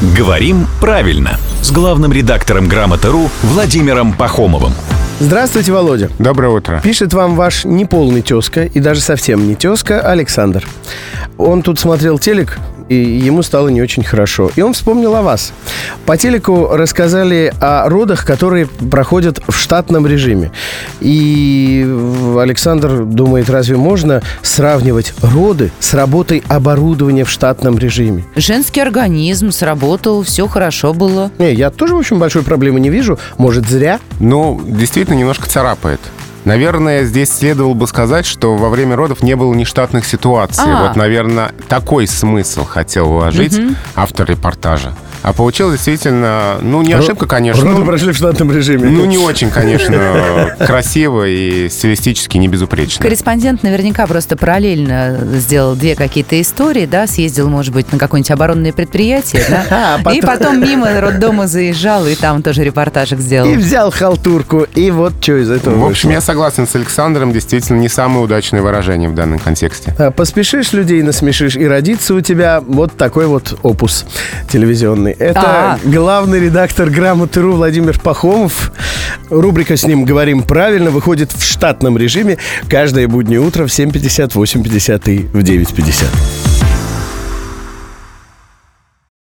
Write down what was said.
«Говорим правильно» с главным редактором «Грамоты.ру» Владимиром Пахомовым. Здравствуйте, Володя. Доброе утро. Пишет вам ваш неполный тезка и даже совсем не тезка Александр. Он тут смотрел телек, и ему стало не очень хорошо. И он вспомнил о вас. По телеку рассказали о родах, которые проходят в штатном режиме. И Александр думает, разве можно сравнивать роды с работой оборудования в штатном режиме? Женский организм сработал, все хорошо было. Не, я тоже, в общем, большой проблемы не вижу. Может, зря? Ну, действительно, немножко царапает. Наверное, здесь следовало бы сказать, что во время родов не было нештатных ситуаций. А. Вот, наверное, такой смысл хотел вложить автор репортажа. А получилось действительно, ну, не ошибка, конечно. Роды ну, прошли в штатном режиме. Ну, не очень, конечно, красиво и стилистически не безупречно. Корреспондент наверняка просто параллельно сделал две какие-то истории, да, съездил, может быть, на какое-нибудь оборонное предприятие, да, А и потом мимо роддома заезжал, и там тоже репортажик сделал. И взял халтурку, и вот что из этого В общем, я согласен с Александром, действительно не самое удачное выражение в данном контексте. А, Поспешишь людей насмешишь, и родится у тебя вот такой вот опус телевизионный. Это А. главный редактор «Грамоты.ру» Владимир Пахомов. Рубрика с ним «Говорим правильно» выходит в штатном режиме каждое буднее утро в 7.50, 8.50 и в 9.50.